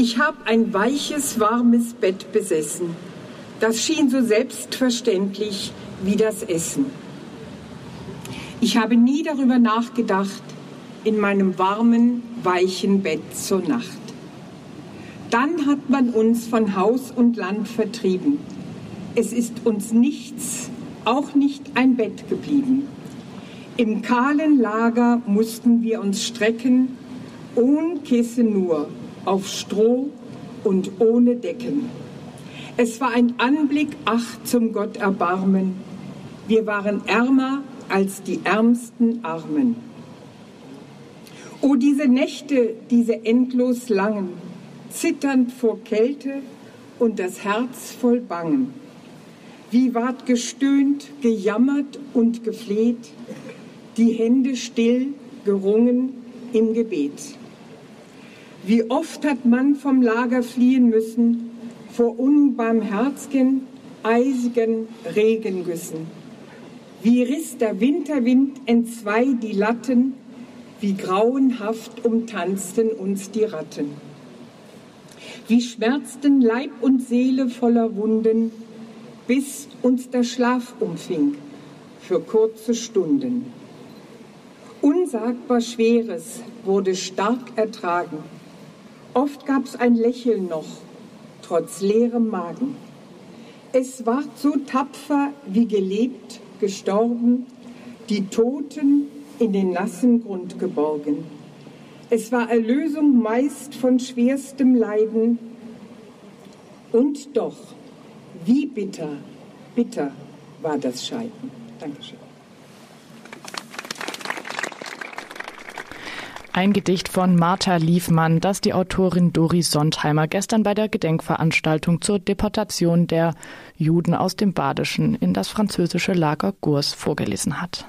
Ich habe ein weiches, warmes Bett besessen. Das schien so selbstverständlich wie das Essen. Ich habe nie darüber nachgedacht, in meinem warmen, weichen Bett zur Nacht. Dann hat man uns von Haus und Land vertrieben. Es ist uns nichts, auch nicht ein Bett geblieben. Im kahlen Lager mussten wir uns strecken, ohne Kissen nur, auf Stroh und ohne Decken. Es war ein Anblick, ach zum Gott erbarmen. Wir waren ärmer als die ärmsten Armen. O diese Nächte, diese endlos langen, zitternd vor Kälte und das Herz voll Bangen. Wie ward gestöhnt, gejammert und gefleht, die Hände still gerungen im Gebet. Wie oft hat man vom Lager fliehen müssen, vor unbarmherzigen, eisigen Regengüssen. Wie riss der Winterwind entzwei die Latten, wie grauenhaft umtanzten uns die Ratten. Wie schmerzten Leib und Seele voller Wunden, bis uns der Schlaf umfing für kurze Stunden. Unsagbar Schweres wurde stark ertragen. Oft gab's ein Lächeln noch, trotz leerem Magen. Es ward so tapfer wie gelebt, gestorben, die Toten in den nassen Grund geborgen. Es war Erlösung meist von schwerstem Leiden. Und doch, wie bitter, bitter war das Scheiden. Dankeschön. Ein Gedicht von Martha Liefmann, das die Autorin Dori Sontheimer gestern bei der Gedenkveranstaltung zur Deportation der Juden aus dem Badischen in das französische Lager Gurs vorgelesen hat.